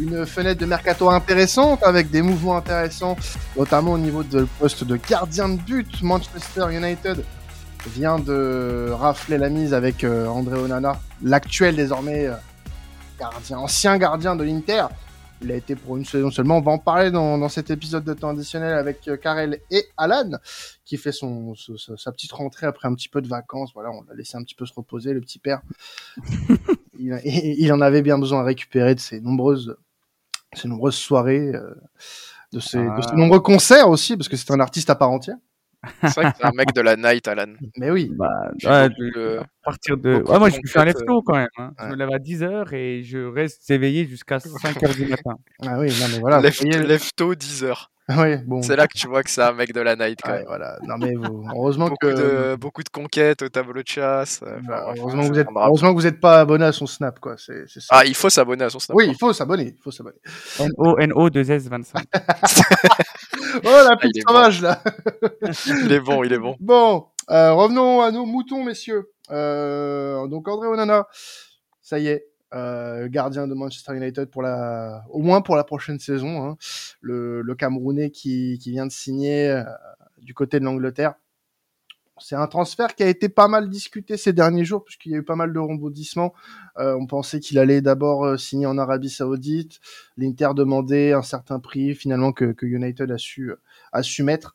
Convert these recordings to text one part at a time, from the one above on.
une fenêtre de mercato intéressante avec des mouvements intéressants, notamment au niveau du poste de gardien de but. Manchester United vient de rafler la mise avec euh, André Onana, l'actuel désormais euh, gardien, ancien gardien de l'Inter. Il a été pour une saison seulement. On va en parler dans, cet épisode de temps additionnel avec euh, Karel et Alan, qui fait son, sa petite rentrée après un petit peu de vacances. Voilà, on l'a laissé un petit peu se reposer, le petit père. il, en avait bien besoin de récupérer de ses nombreuses, ses nombreuses soirées, de, ses, de ses ah. nombreux concerts aussi, parce que c'est un artiste à part entière. C'est vrai que c'est un mec de la night, Alan. Mais oui. Bah, ouais, de... partir de. Ouais, moi, je fais un left quand même. Hein. Je me lève à 10h et je reste éveillé jusqu'à 5h du matin. Ah oui, non, mais voilà. Left, 10h. bon. C'est là que tu vois que c'est un mec de la night quand même. voilà. Non mais heureusement beaucoup que de, beaucoup de conquêtes au tableau de chasse. Euh, heureusement, que vous êtes... heureusement que vous n'êtes pas abonné à son snap quoi. C'est, ça. Ah il faut s'abonner à son snap. Oui il faut s'abonner, il faut s'abonner. N O N O 2 S 25. Oh la ah, petite sauvage là. il est bon, il est bon. Bon, euh, revenons à nos moutons messieurs. Euh, donc André Onana, ça y est, euh, gardien de Manchester United pour la, au moins pour la prochaine saison. Hein. Le, le, Camerounais qui, qui, vient de signer euh, du côté de l'Angleterre. C'est un transfert qui a été pas mal discuté ces derniers jours puisqu'il y a eu pas mal de rebondissements. Euh, on pensait qu'il allait d'abord euh, signer en Arabie Saoudite. L'Inter demandait un certain prix finalement que, United a su mettre.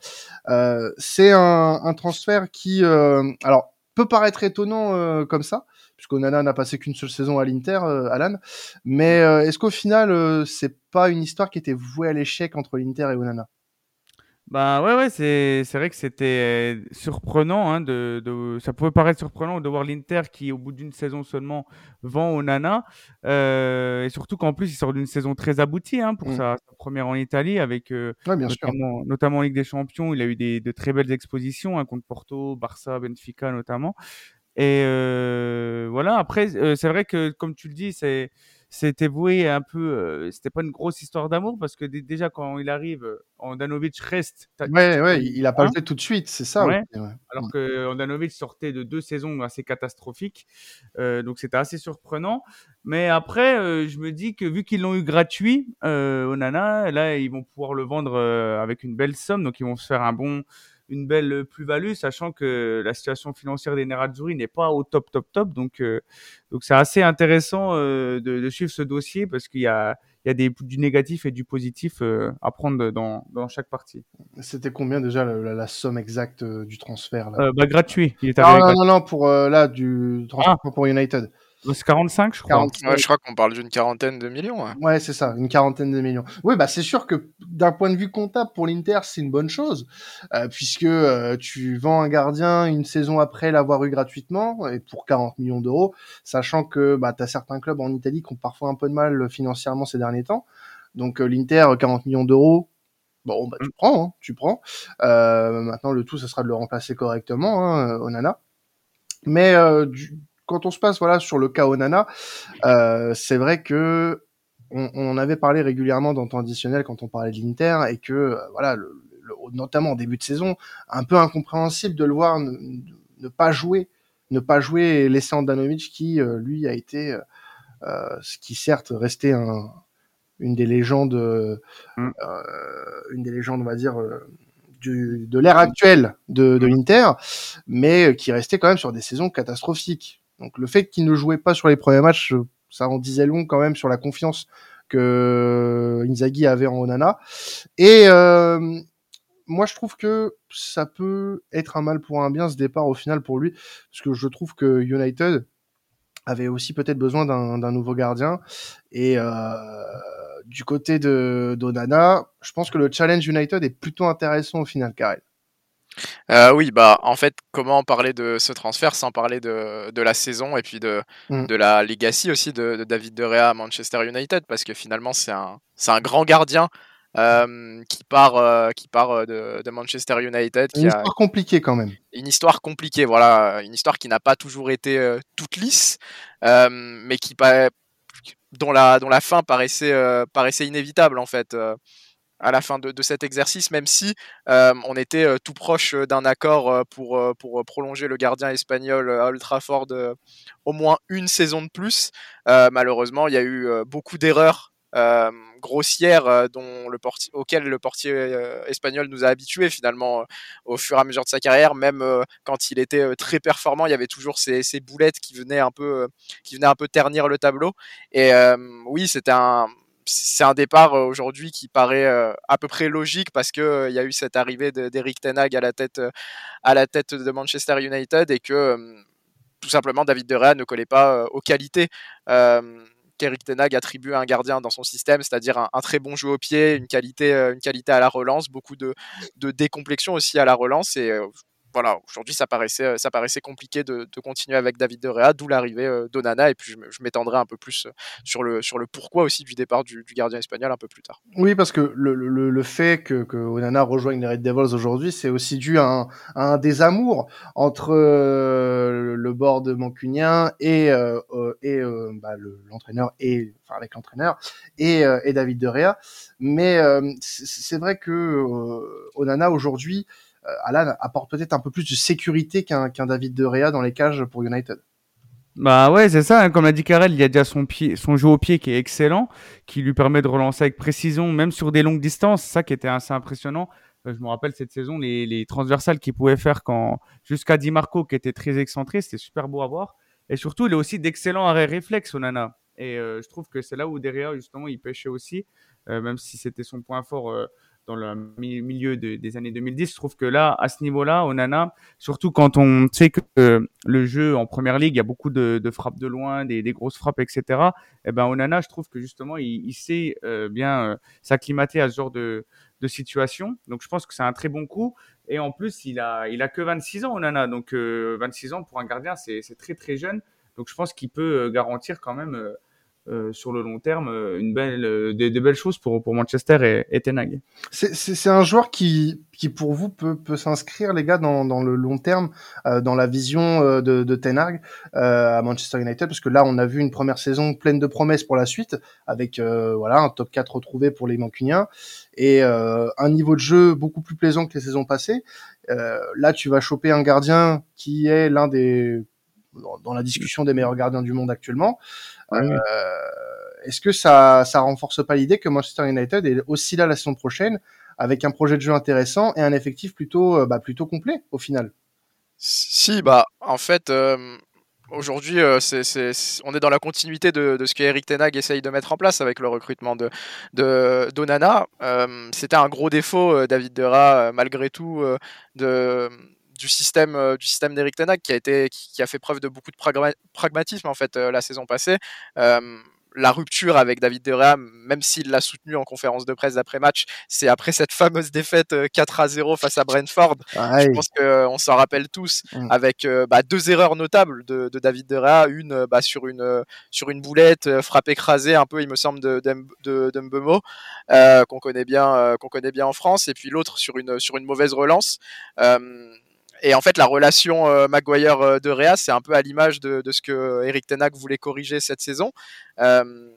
C'est un, transfert qui alors peut paraître étonnant comme ça puisqu'Onana n'a passé qu'une seule saison à l'Inter, euh, Alan. Mais euh, est-ce qu'au final, euh, c'est pas une histoire qui était vouée à l'échec entre l'Inter et Onana? Bah ouais, ouais, c'est, c'est vrai que c'était surprenant. Hein, de, de, ça pouvait paraître surprenant de voir l'Inter qui, au bout d'une saison seulement, vend Onana. et surtout qu'en plus, il sort d'une saison très aboutie hein, pour mm. sa, première en Italie, avec notamment, notamment, en Ligue des Champions. Il a eu des, de très belles expositions hein, contre Porto, Barça, Benfica notamment. Et euh, voilà, après, euh, c'est vrai que, comme tu le dis, c'est c'était voué un peu, euh, c'était pas une grosse histoire d'amour parce que déjà quand il arrive, Andanovic reste. Ouais, ouais, il a pas le fait tout de suite, c'est ça. Ouais. Alors que Andanovic sortait de deux saisons assez catastrophiques, donc c'était assez surprenant. Mais après, je me dis que vu qu'ils l'ont eu gratuit, Onana, là ils vont pouvoir le vendre avec une belle somme, donc ils vont se faire un bon une belle plus-value, sachant que la situation financière des Nerazzurri n'est pas au top, top, top. Donc, euh, donc c'est assez intéressant euh, de, de, suivre ce dossier parce qu'il y a, il y a des, du négatif et du positif euh, à prendre dans, dans chaque partie. C'était combien déjà la, la, somme exacte du transfert là? Bah, Gratuit. Il est non, non, non, non, pour là, du transfert ah. pour United. C'est 45, je crois. je crois qu'on parle d'une quarantaine de millions. Ouais, c'est ça, une quarantaine de millions. Oui, bah c'est sûr que d'un point de vue comptable pour l'Inter, c'est une bonne chose, euh, puisque euh, tu vends un gardien une saison après l'avoir eu gratuitement et pour 40 millions d'euros, sachant que bah as certains clubs en Italie qui ont parfois un peu de mal financièrement ces derniers temps. Donc euh, l'Inter 40 millions d'euros, bon bah tu mm. prends, hein, tu prends. maintenant le tout, ce sera de le remplacer correctement, hein, Onana. Mais du quand on se passe voilà sur le cas Onana, euh, c'est vrai que on, on, avait parlé régulièrement dans le temps additionnel quand on parlait de l'Inter et que euh, voilà, le, notamment en début de saison, un peu incompréhensible de le voir ne, pas jouer, ne pas jouer et laisser Andanovic qui euh, lui a été, euh, ce qui certes restait un, une des légendes, mm. une des légendes on va dire du, de l'ère actuelle de, de l'Inter, mais qui restait quand même sur des saisons catastrophiques. Donc le fait qu'il ne jouait pas sur les premiers matchs, euh, ça en disait long quand même sur la confiance que Inzaghi avait en Onana. Et euh, moi, je trouve que ça peut être un mal pour un bien ce départ au final pour lui, parce que je trouve que United avait aussi peut-être besoin d'un nouveau gardien. Et euh, du côté de d'Onana, je pense que le challenge United est plutôt intéressant au final, Karel. Euh, oui, bah en fait, comment parler de ce transfert sans parler de, de la saison et puis de, mm. de la legacy aussi de, de, David De Gea à Manchester United? Parce que finalement c'est un, c'est un grand gardien euh, qui part, euh, qui part de, de, Manchester United. Une histoire compliquée quand même. Une histoire compliquée, voilà, une histoire qui n'a pas toujours été toute lisse, mais qui dont la, dont la fin paraissait, paraissait inévitable en fait à la fin de, cet exercice, même si euh, on était euh, tout proche euh, d'un accord pour, prolonger le gardien espagnol à Old au moins une saison de plus. malheureusement, il y a eu beaucoup d'erreurs grossière dont le portier, auquel le portier espagnol nous a habitués finalement au fur et à mesure de sa carrière. Même quand il était très performant, il y avait toujours ces, ces boulettes qui venaient un peu, qui venaient un peu ternir le tableau. Et oui, c'était un c'est un départ aujourd'hui qui paraît à peu près logique parce que il y a eu cette arrivée d'Eric Ten Hag à la tête à la tête de Manchester United et que tout simplement David De Gea ne collait pas aux qualités qu'Eric Ten Hag attribue à un gardien dans son système, c'est-à-dire un, très bon jeu au pied, une qualité, une qualité à la relance, beaucoup de, de décomplexion aussi à la relance. Et voilà, aujourd'hui, ça paraissait, euh, compliqué de, continuer avec David De Rea, d'où l'arrivée euh, d'Onana. Et puis, je m'étendrai un peu plus euh, sur le, pourquoi aussi du départ du, gardien espagnol un peu plus tard. Oui, parce que le, fait que, Onana rejoigne les Red Devils aujourd'hui, c'est aussi dû à un, désamour entre le board mancunien et, et bah, l'entraîneur et enfin avec l'entraîneur et, David De Rea. Mais c'est vrai que Onana aujourd'hui Alan apporte peut-être un peu plus de sécurité qu'un David De Rea dans les cages pour United. Bah ouais, c'est ça. Hein. Comme l'a dit Karel, il y a déjà son pied, son jeu au pied qui est excellent, qui lui permet de relancer avec précision, même sur des longues distances. Ça qui était assez impressionnant. Euh, je me rappelle cette saison, les, transversales qu'il pouvait faire quand jusqu'à Di Marco, qui était très excentré, c'était super beau à voir. Et surtout, il a aussi d'excellents arrêts réflexes, Onana. Et euh, je trouve que c'est là où derrière, justement, il pêchait aussi, même si c'était son point fort dans le milieu des années 2010. Je trouve que là, à ce niveau-là, Onana, surtout quand on sait que euh, le jeu en première ligue, il y a beaucoup de, frappes de loin, des, grosses frappes, etc. Eh ben, Onana, je trouve que justement, il, sait euh, bien euh, s'acclimater à ce genre de, situation. Donc, je pense que c'est un très bon coup. Et en plus, il a, que 26 ans, Onana. Donc, 26 ans pour un gardien, c'est très, très jeune. Donc, je pense qu'il peut garantir quand même euh, sur le long terme euh, une belle, euh, des, belles choses pour, pour Manchester et, et Ten C'est un joueur qui, qui pour vous peut, peut s'inscrire les gars dans, dans le long terme, dans la vision de, de Ten Hag à Manchester United, parce que là on a vu une première saison pleine de promesses pour la suite, avec voilà un top 4 retrouvé pour les Mancuniens et un niveau de jeu beaucoup plus plaisant que les saisons passées. là tu vas choper un gardien qui est l'un des dans la discussion des meilleurs gardiens du monde actuellement. Euh, est-ce que ça, ça renforce pas l'idée que Manchester United est aussi là la saison prochaine avec un projet de jeu intéressant et un effectif plutôt, euh, bah, plutôt complet au final? Si, bah en fait. Euh, aujourd'hui, c'est, on est dans la continuité de, de ce qu'Eric Tenag essaye de mettre en place avec le recrutement de, de d'Onana. c'était un gros défaut, David Dera, malgré tout, de, du système euh, du système d'Eric Tenac qui a été qui, a fait preuve de beaucoup de pragmatisme en fait euh, la saison passée. Euh, la rupture avec David De Gea, même s'il l'a soutenu en conférence de presse d'après-match, c'est après cette fameuse défaite 4 à 0 face à Brentford. Je pense qu'on s'en rappelle tous, mm. avec bah, deux erreurs notables de, David De Gea, une bah, sur une sur une boulette, frappe écrasée un peu, il me semble, de, de, de Mbemo, qu'on connaît bien qu'on connaît bien en France, et puis l'autre sur une sur une mauvaise relance et en fait, la relation euh, Maguire-De euh, Rea, c'est un peu à l'image de, ce que Eric Tenac voulait corriger cette saison. Euh,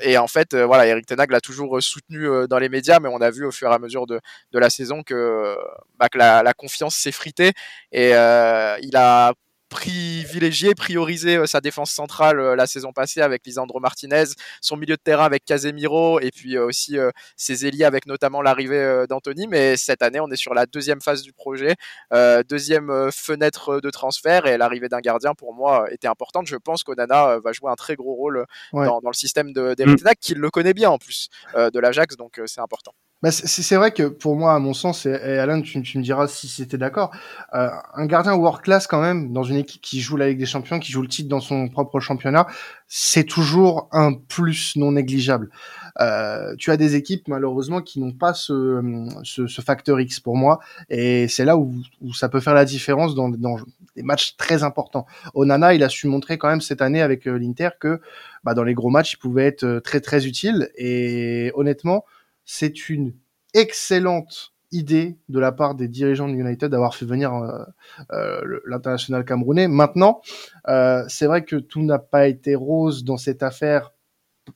et en fait, voilà, Eric Tenag l'a toujours soutenu dans les médias, mais on a vu au fur et à mesure de, la saison que, bah, la, la, confiance s'est fritée et il a privilégié, priorisé euh, sa défense centrale euh, la saison passée avec Lisandro Martinez, son milieu de terrain avec Casemiro et puis euh, aussi ses ailiers avec notamment l'arrivée d'Anthony. Mais cette année, on est sur la deuxième phase du projet, deuxième fenêtre de transfert et l'arrivée d'un gardien pour moi était importante. Je pense qu'Onana va jouer un très gros rôle dans, le système d'Eric de, mm. qu'il le connaît bien en plus de l'Ajax, donc c'est important. Bah, c'est vrai que pour moi, à mon sens, et, Alain, tu, me diras si c'était d'accord, euh, un gardien world class quand même dans une équipe qui joue la Ligue des Champions, qui joue le titre dans son propre championnat, c'est toujours un plus non négligeable. Euh, tu as des équipes malheureusement qui n'ont pas ce, ce, facteur X pour moi, et c'est là où, où, ça peut faire la différence dans, dans, des matchs très importants. Onana, il a su montrer quand même cette année avec euh, l'Inter que bah, dans les gros matchs, il pouvait être euh, très très utile, et honnêtement c'est une excellente idée de la part des dirigeants de United d'avoir fait venir euh, euh, l'international camerounais. Maintenant, euh, c'est vrai que tout n'a pas été rose dans cette affaire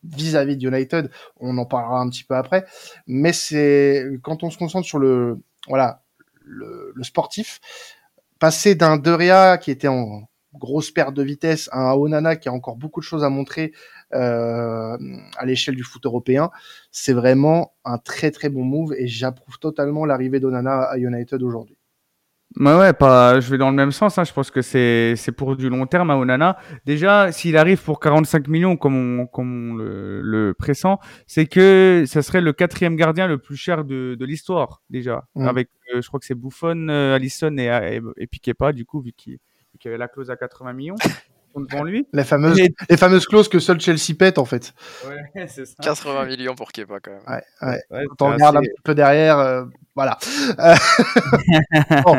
vis-à-vis de United. On en parlera un petit peu après, mais c'est quand on se concentre sur le voilà le, sportif, passer d'un Deria qui était en grosse perte de vitesse, un Onana qui a encore beaucoup de choses à montrer euh, à l'échelle du foot européen. C'est vraiment un très très bon move et j'approuve totalement l'arrivée d'Onana à United aujourd'hui. Ouais, ouais, pas, je vais dans le même sens. Hein. Je pense que c'est, c'est pour du long terme à Onana. Déjà, s'il arrive pour 45 millions, comme on, comme le, le pressent, c'est que ça serait le quatrième gardien le plus cher de, de l'histoire, déjà. Mm. Avec, euh, je crois que c'est Buffon, euh, Allison et, et, et Piquet pas, du coup, vu qu'il, vu qu'il avait la clause à 80 millions devant lui. Les fameuses, les fameuses clauses que seul Chelsea pète en fait. Ouais, c'est ça. 80 millions pour Kepa quand même. Ouais, ouais. ouais Quand on regarde un petit peu derrière, euh, voilà. Euh, bon.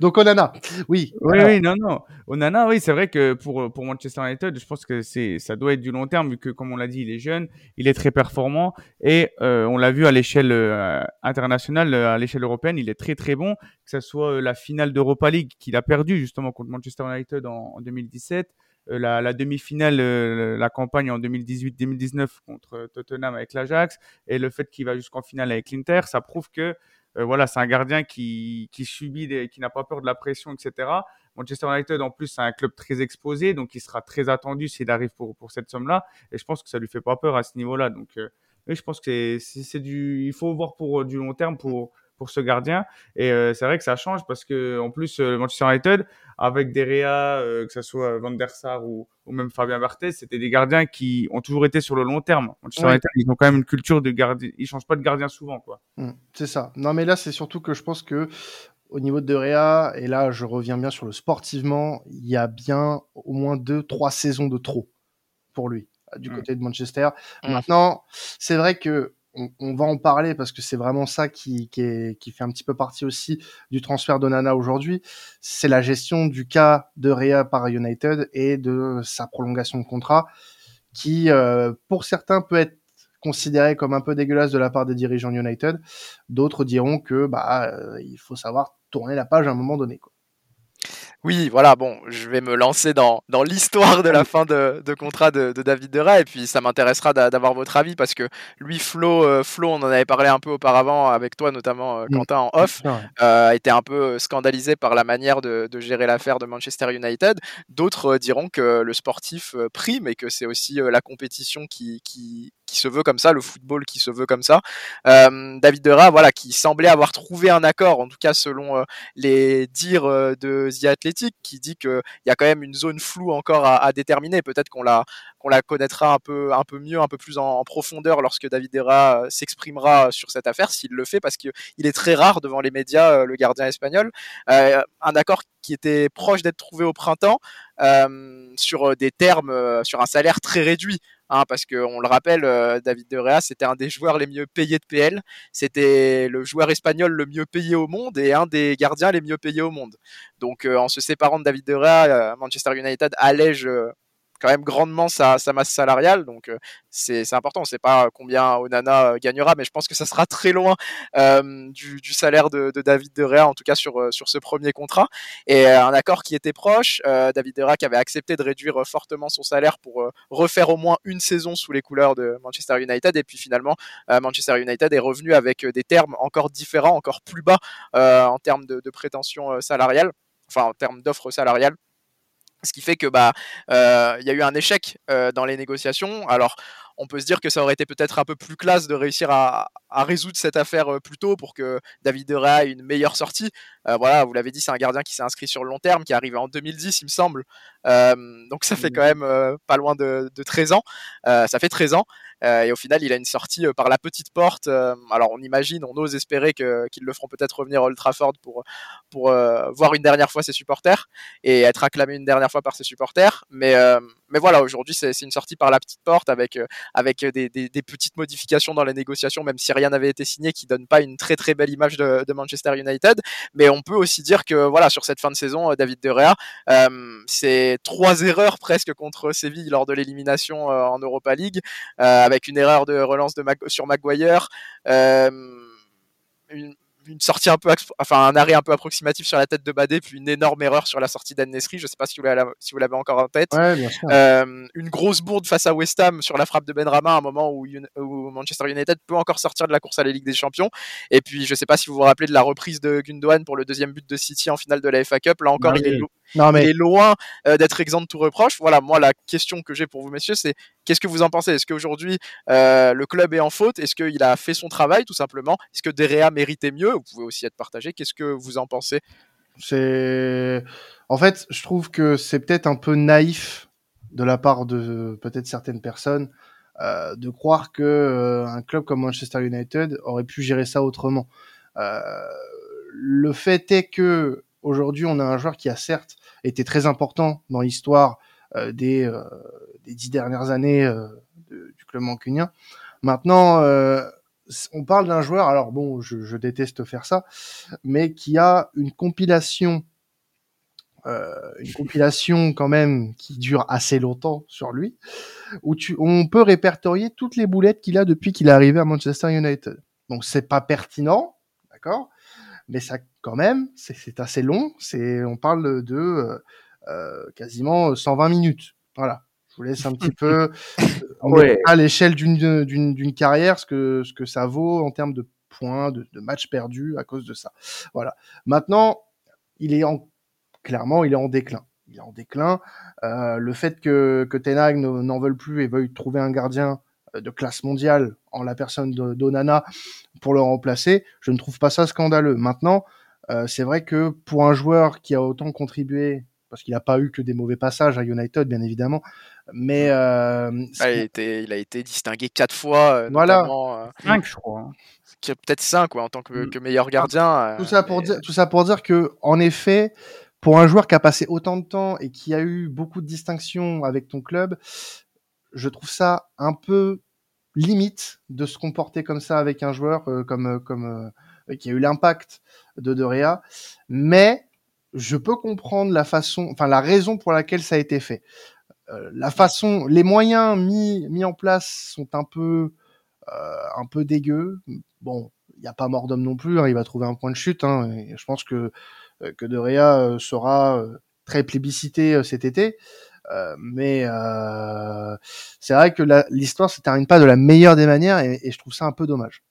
Donc Onana, oui. Oui, alors. oui, non, non. Onana, oui, c'est vrai que pour, pour Manchester United, je pense que c'est ça doit être du long terme vu que, comme on l'a dit, il est jeune, il est très performant et euh, on l'a vu à l'échelle euh, internationale, à l'échelle européenne, il est très très bon. Que ce soit la finale d'Europa League qu'il a perdu justement contre Manchester United en, en 2017 euh, la, la demi-finale, euh, la campagne en 2018-2019 contre Tottenham avec l'Ajax et le fait qu'il va jusqu'en finale avec l'Inter, ça prouve que euh, voilà, c'est un gardien qui, qui subit, qui n'a pas peur de la pression, etc. Manchester United, en plus, c'est un club très exposé, donc il sera très attendu s'il arrive pour, pour cette somme-là. Et je pense que ça lui fait pas peur à ce niveau-là. Donc, euh, oui, je pense que c'est du, il faut voir pour du long terme pour, pour ce gardien. Et euh, c'est vrai que ça change parce que en plus euh, Manchester United avec Derea, euh, que ce soit Van der Sar ou, ou même Fabien Barthez, c'était des gardiens qui ont toujours été sur le long terme. Manchester ouais. United, ils ont quand même une culture de gardien, ils changent pas de gardien souvent, quoi. Mmh, c'est ça. Non, mais là, c'est surtout que je pense que au niveau de Derea, et là, je reviens bien sur le sportivement, il y a bien au moins deux, trois saisons de trop pour lui du mmh. côté de Manchester. Mmh. Maintenant, c'est vrai que on, va en parler parce que c'est vraiment ça qui, qui, fait un petit peu partie aussi du transfert d'Onana aujourd'hui. C'est la gestion du cas de Rea par United et de sa prolongation de contrat qui, euh, pour certains, peut être considéré comme un peu dégueulasse de la part des dirigeants United. D'autres diront que bah euh, il faut savoir tourner la page à un moment donné. Quoi. Oui, voilà, bon, je vais me lancer dans, dans l'histoire de la fin de, de contrat de, de, David Dera et puis ça m'intéressera d'avoir votre avis parce que lui, Flo, euh, Flo, on en avait parlé un peu auparavant avec toi, notamment euh, Quentin en off, euh, a été un peu scandalisé par la manière de, de gérer l'affaire de Manchester United. D'autres diront que le sportif prime et que c'est aussi la compétition qui, qui, qui se veut comme ça, le football qui se veut comme ça. Euh, David Dera, voilà, qui semblait avoir trouvé un accord, en tout cas selon euh, les dires euh, de The Athletic, qui dit qu'il y a quand même une zone floue encore à, déterminer. Peut-être qu'on la, la connaîtra un peu, un peu mieux, un peu plus en, profondeur lorsque David Dera s'exprimera sur cette affaire, s'il le fait, parce qu'il est très rare devant les médias, le gardien espagnol. un accord qui était proche d'être trouvé au printemps euh, sur des termes, sur un salaire très réduit hein, parce qu'on le rappelle, euh, David De Rea, c'était un des joueurs les mieux payés de PL, c'était le joueur espagnol le mieux payé au monde et un des gardiens les mieux payés au monde. Donc euh, en se séparant de David De Rea, euh, Manchester United allège quand même grandement sa, masse salariale. Donc euh, c'est important. On ne sait pas combien Onana euh, gagnera, mais je pense que ça sera très loin euh, du, salaire de, David De Rea, en tout cas sur, sur ce premier contrat. Et un accord qui était proche. David De Rea qui avait accepté de réduire fortement son salaire pour refaire au moins une saison sous les couleurs de Manchester United. Et puis finalement, Manchester United est revenu avec des termes encore différents, encore plus bas en termes de, de prétention salariale, enfin en termes d'offres salariales. Ce qui fait que bah il y a eu un échec dans les négociations. Alors on peut se dire que ça aurait été peut-être un peu plus classe de réussir à, résoudre cette affaire plus tôt pour que David Rea ait une meilleure sortie. Euh, voilà, vous l'avez dit, c'est un gardien qui s'est inscrit sur le long terme, qui est arrivé en 2010, il me semble. Euh, donc ça fait quand même euh, pas loin de, de 13 ans. ça fait 13 ans. et au final, il a une sortie par la petite porte. alors on imagine, on ose espérer qu'ils le feront peut-être revenir à Old Trafford pour, pour voir une dernière fois ses supporters et être acclamé une dernière fois par ses supporters. Mais, mais voilà, aujourd'hui, c'est, c'est une sortie par la petite porte avec avec des, des, des, petites modifications dans les négociations, même si rien n'avait été signé, qui donne pas une très très belle image de, de, Manchester United. Mais on peut aussi dire que voilà, sur cette fin de saison, David De Gea, euh, c'est trois erreurs presque contre Séville lors de l'élimination euh, en Europa League, euh, avec une erreur de relance de Mag sur Maguire. Une, une sortie un peu, enfin un arrêt un peu approximatif sur la tête de Badé, puis une énorme erreur sur la sortie d'Annesri. Je sais pas si vous l'avez, si encore en tête. Ouais, euh, une grosse bourde face à West Ham sur la frappe de Benrama, à un moment où, où, Manchester United peut encore sortir de la course à la Ligue des Champions. Et puis je sais pas si vous vous rappelez de la reprise de Gundogan pour le deuxième but de City en finale de la FA Cup. Là encore, il, est, non, mais... il est loin d'être exempt de tout reproche. Voilà, moi la question que j'ai pour vous messieurs, c'est qu'est-ce que vous en pensez? Est-ce qu'aujourd'hui le club est en faute? Est-ce qu'il a fait son travail tout simplement? Est-ce que Derea méritait mieux? Vous pouvez aussi être partagé. Qu'est-ce que vous en pensez? C'est en fait, je trouve que c'est peut-être un peu naïf de la part de peut-être certaines personnes euh, de croire que euh, un club comme Manchester United aurait pu gérer ça autrement. Euh, le fait est que aujourd'hui, on a un joueur qui a certes été très important dans l'histoire des, des dix dernières années du club mancunien. Maintenant, on parle d'un joueur, alors bon, je, je, déteste faire ça, mais qui a une compilation euh, une compilation quand même qui dure assez longtemps sur lui, où tu, on peut répertorier toutes les boulettes qu'il a depuis qu'il est arrivé à Manchester United. Donc c'est pas pertinent, d'accord, mais ça quand même, c'est assez long. C'est, on parle de euh, euh quasiment 120 minutes. Voilà. Je vous laisse un petit peu ouais. à l'échelle d'une d'une carrière ce que ce que ça vaut en termes de points, de, de matchs perdus à cause de ça. Voilà. Maintenant, il est en clairement, il est en déclin. Il est en déclin. Euh, le fait que, que Ten n'en veuille plus et veuille trouver un gardien euh, de classe mondiale en la personne d'Onana pour le remplacer, je ne trouve pas ça scandaleux. Maintenant, euh, c'est vrai que pour un joueur qui a autant contribué, parce qu'il n'a pas eu que des mauvais passages à United, bien évidemment, mais euh, ah, il, a été, il, a été, distingué quatre fois, euh, voilà. cinq, je crois. Hein. Peut-être cinq, ouais, en tant que, mm. que meilleur gardien. Tout ça pour dire, tout ça pour dire que, en effet, pour un joueur qui a passé autant de temps et qui a eu beaucoup de distinctions avec ton club, je trouve ça un peu limite de se comporter comme ça avec un joueur euh, comme euh, comme euh, qui a eu l'impact de De mais je peux comprendre la façon, enfin la raison pour laquelle ça a été fait. la façon, les moyens mis mis en place sont un peu un peu dégueux. Bon, il n'y a pas mort d'homme non plus. Hein, il va trouver un point de chute. Hein, et je pense que euh, que De Rea euh, sera euh, très plébiscité cet été. mais c'est vrai que l'histoire se termine pas de la meilleure des manières et, je trouve ça un peu dommage.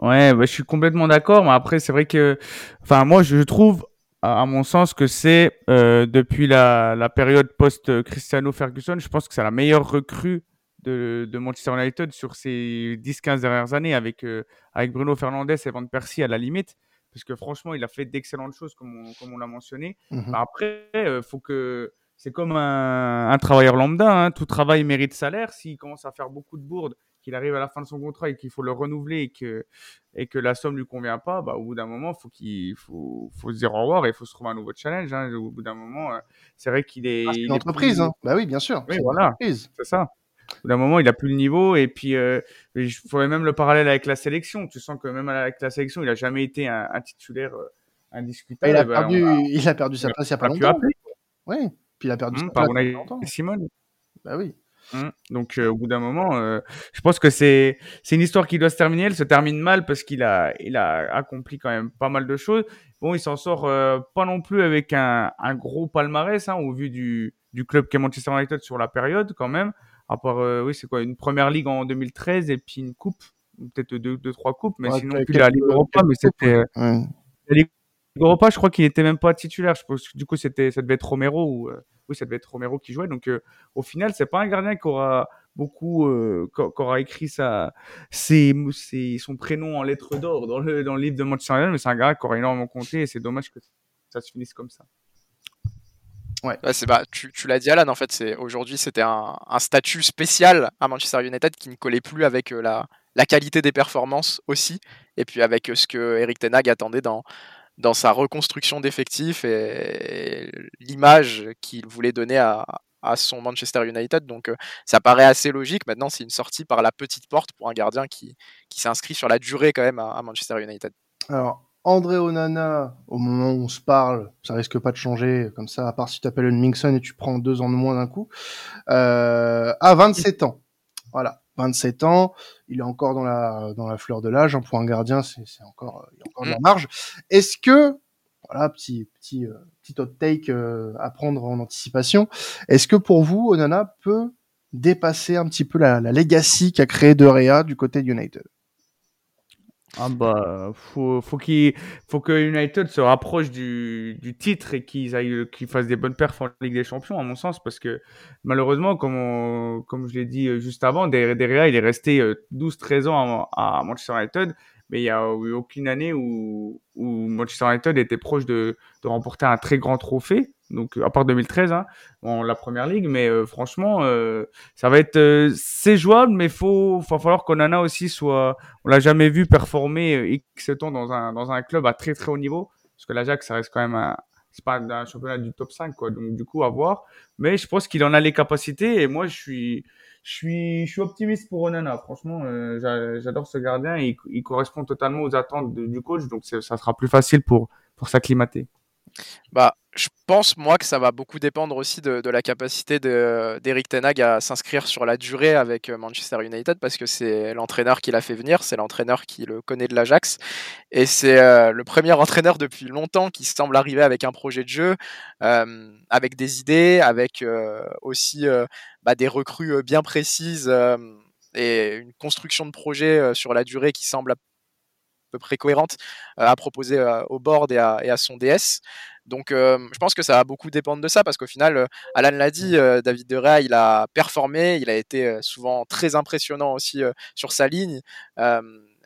Ouais, bah, je suis complètement d'accord. Mais après, c'est vrai que, enfin, moi, je trouve, à, mon sens, que c'est depuis la, période post Cristiano Ferguson, je pense que c'est la meilleure recrue de, de, Manchester United sur ces 10-15 dernières années avec, avec Bruno Fernandes et Van Persie à la limite parce que franchement, il a fait d'excellentes choses, comme on, comme on l'a mentionné. Mmh bah, après, euh, faut que c'est comme un, un, travailleur lambda, hein. tout travail mérite salaire. S'il commence à faire beaucoup de bourdes, qu'il arrive à la fin de son contrat et qu'il faut le renouveler et que, et que la somme lui convient pas, bah, au bout d'un moment, faut qu'il faut, faut se dire au revoir et il faut se trouver un nouveau challenge. Hein. Au bout d'un moment, euh, c'est vrai qu'il est. Ah, c'est une entreprise, hein. bah oui, bien sûr. Oui, voilà. C'est ça bout d'un moment, il a plus le niveau. Et puis, euh, il faudrait même le parallèle avec la sélection. Tu sens que même avec la sélection, il a jamais été un, titulaire euh, indiscutable. Il a, perdu, il a perdu sa place il n'y a pas longtemps. Oui, puis il a perdu mmh, sa place il y a longtemps. Simone. Bah oui. Mmh. Donc euh, au bout d'un moment, euh, je pense que c'est c'est une histoire qui doit se terminer. Elle se termine mal parce qu'il a il a accompli quand même pas mal de choses. Bon, il s'en sort euh, pas non plus avec un, un gros palmarès hein, au vu du du club qu'est Manchester United sur la période quand même. À part, euh, oui, c'est quoi, une première ligue en 2013 et puis une coupe, peut-être deux, deux, trois coupes, mais sinon, puis la Ligue Europa, mais c'était. Euh, la Ligue Europa, je crois qu'il était même pas titulaire. Je pense que du coup, c'était, ça devait être Romero ou, euh, oui, ça devait être Romero qui jouait. Donc, au final, c'est pas un gardien qui aura beaucoup, qui aura écrit sa, ses, ses, son prénom en lettres d'or dans le, dans le livre de Manchester United, mais c'est un gars qui aura énormément compté et c'est dommage que ça se finisse comme ça. Ouais. c'est bah, tu, tu l'as dit Alan en fait, c'est aujourd'hui c'était un, un, statut spécial à Manchester United qui ne collait plus avec euh, la, la qualité des performances aussi, et puis avec euh, ce que Eric Tenag attendait dans, dans sa reconstruction d'effectifs et, l'image qu'il voulait donner à, à, son Manchester United. Donc euh, ça paraît assez logique. Maintenant, c'est une sortie par la petite porte pour un gardien qui, qui s'inscrit sur la durée quand même à, à Manchester United. Alors, André Onana, au moment où on se parle, ça risque pas de changer, comme ça, à part si tu appelles une Mingson et tu prends deux ans de moins d'un coup, euh, à 27 ans. Voilà, 27 ans, il est encore dans la, dans la fleur de l'âge, hein, pour un gardien, c'est encore, il y a encore de la mm. marge. Est-ce que, voilà, petit, petit, euh, petit hot take euh, à prendre en anticipation, est-ce que pour vous, Onana peut dépasser un petit peu la, la legacy qu'a créé De du côté de United? Ah bah faut faut qu'il faut que United se rapproche du, du titre et qu'ils aillent qu'ils fassent des bonnes perfs en Ligue des Champions à mon sens parce que malheureusement comme comme je l'ai dit euh, juste avant derrière il est resté 12 euh, 13 ans à Manchester United mais il y a eu aucune année où, où Manchester United était proche de, remporter un très grand trophée. Donc à part 2013 hein, en la première ligue. Mais euh, franchement euh, ça va être euh, c'est jouable mais faut va falloir qu'Onana aussi soit on l'a jamais vu performer X temps dans un dans un club à très très haut niveau. Parce que l'Ajax ça reste quand même un c'est pas un championnat du top 5 quoi. Donc du coup à voir. Mais je pense qu'il en a les capacités et moi je suis je suis je suis optimiste pour Onana. Franchement j'adore ce gardien il, il, correspond totalement aux attentes du coach. Donc ça sera plus facile pour pour s'acclimater. Bah, je pense moi que ça va beaucoup dépendre aussi de, la capacité d'Eric Tenag à s'inscrire sur la durée avec euh, Manchester United parce que c'est l'entraîneur qui l'a fait venir, c'est l'entraîneur qui le connaît de l'Ajax et c'est euh, le premier entraîneur depuis longtemps qui semble arriver avec un projet de jeu, euh, avec des idées, avec aussi bah, des recrues bien précises et une construction de projet sur la durée qui semble à peu près cohérente à proposer au board et à son DS. Donc je pense que ça va beaucoup dépendre de ça parce qu'au final, Alan l'a dit, David De Rea, il a performé, il a été souvent très impressionnant aussi sur sa ligne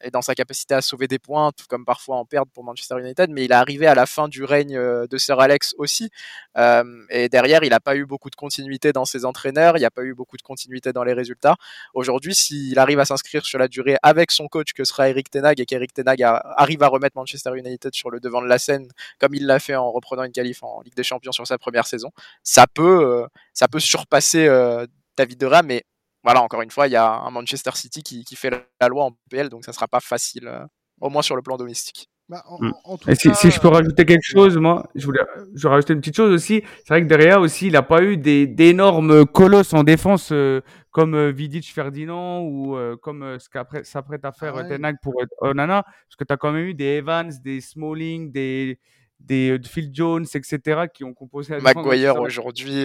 et dans sa capacité à sauver des points, tout comme parfois en perdre pour Manchester United, mais il est arrivé à la fin du règne euh, de Sir Alex aussi. Euh, et derrière, il n'a pas eu beaucoup de continuité dans ses entraîneurs, il n'y a pas eu beaucoup de continuité dans les résultats. Aujourd'hui, s'il arrive à s'inscrire sur la durée avec son coach que sera Eric Tenag et qu'Eric Tenag arrive à remettre Manchester United sur le devant de la scène, comme il l'a fait en reprenant une qualif en Ligue des Champions sur sa première saison, ça peut, euh, ça peut surpasser David De Rea, mais voilà, encore une fois, il y a un Manchester City qui, fait la loi en PL, donc ça sera pas facile, euh, au moins sur le plan domestique. Bah, mm. si, je peux rajouter quelque chose, moi, je voulais, je rajouter une petite chose aussi. C'est vrai que derrière aussi, il n'a pas eu des d'énormes colosses en défense euh, comme euh, Vidic Ferdinand ou comme ce qu'après s'apprête à faire ah Tenag pour Onana, parce que tu as quand même eu des Evans, des Smalling, des des Phil Jones, etc., qui ont composé. La Maguire aujourd'hui.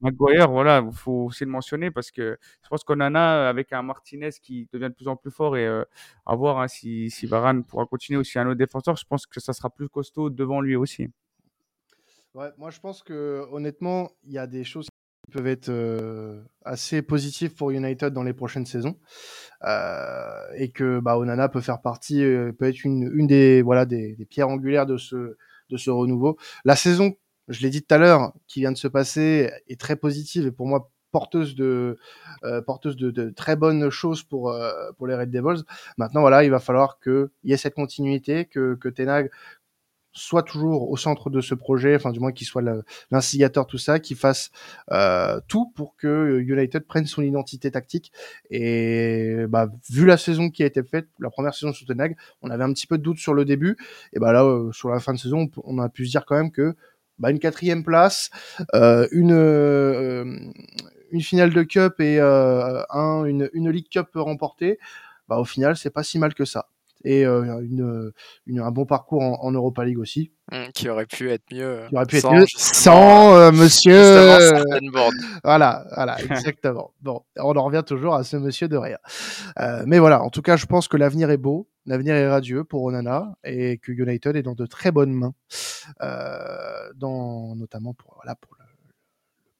Maguire, voilà, il faut aussi le mentionner parce que je pense qu'on en a avec un Martinez qui devient de plus en plus fort et euh, à voir hein, si, si Varane pourra continuer aussi un autre défenseur, je pense que ça sera plus costaud devant lui aussi. Ouais, moi je pense que honnêtement, il y a des choses qui peuvent être euh, assez positives pour United dans les prochaines saisons euh, et que bah, Onana peut faire partie, peut être une, une des voilà des, des pierres angulaires de ce de ce renouveau. La saison je l'ai dit tout à l'heure, qui vient de se passer est très positive et pour moi porteuse de euh, porteuse de, très bonnes choses pour euh, pour les Red Devils. Maintenant voilà, il va falloir qu'il y ait cette continuité, que que Tenag soit toujours au centre de ce projet, enfin du moins qu'il soit l'instigateur tout ça, qu'il fasse euh, tout pour que United prenne son identité tactique. Et bah, vu la saison qui a été faite, la première saison sous Tenag, on avait un petit peu de doute sur le début. Et bah là, sur la fin de saison, on a pu se dire quand même que bah, une quatrième place, euh, une euh, une finale de cup et euh, un, une, une League Cup remportée, bah, au final, c'est pas si mal que ça. Et une, une, un bon parcours en, en Europa League aussi. Mmh, qui aurait pu être mieux. Qui aurait pu être mieux sans monsieur. Voilà, voilà, exactement. bon, on en revient toujours à ce monsieur de rien. Euh, mais voilà, en tout cas, je pense que l'avenir est beau, l'avenir est radieux pour Onana et que United est dans de très bonnes mains, euh, dans notamment pour voilà pour le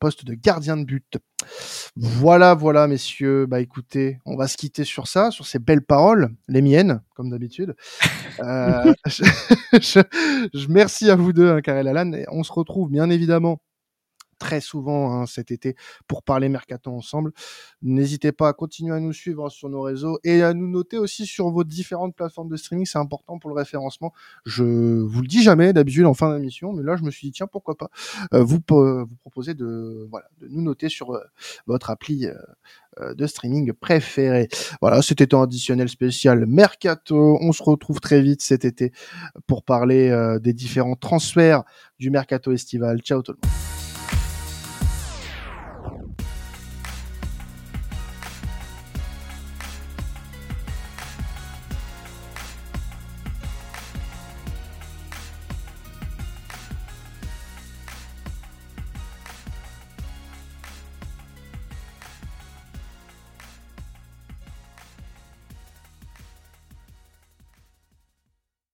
poste de gardien de but. Voilà, voilà, messieurs. Bah écoutez, on va se quitter sur ça, sur ces belles paroles, les miennes, comme d'habitude. euh, je, je, je, merci à vous deux, hein, Karel Alan. Et on se retrouve bien évidemment très souvent hein, cet été pour parler mercato ensemble. N'hésitez pas à continuer à nous suivre sur nos réseaux et à nous noter aussi sur vos différentes plateformes de streaming. C'est important pour le référencement. Je vous le dis jamais d'habitude en fin d'émission, mais là je me suis dit tiens pourquoi pas euh, vous vous proposer de voilà de nous noter sur euh, votre appli euh, de streaming préféré. Voilà, c'était un additionnel spécial mercato. On se retrouve très vite cet été pour parler des différents transferts du mercato estival. Ciao tout le monde.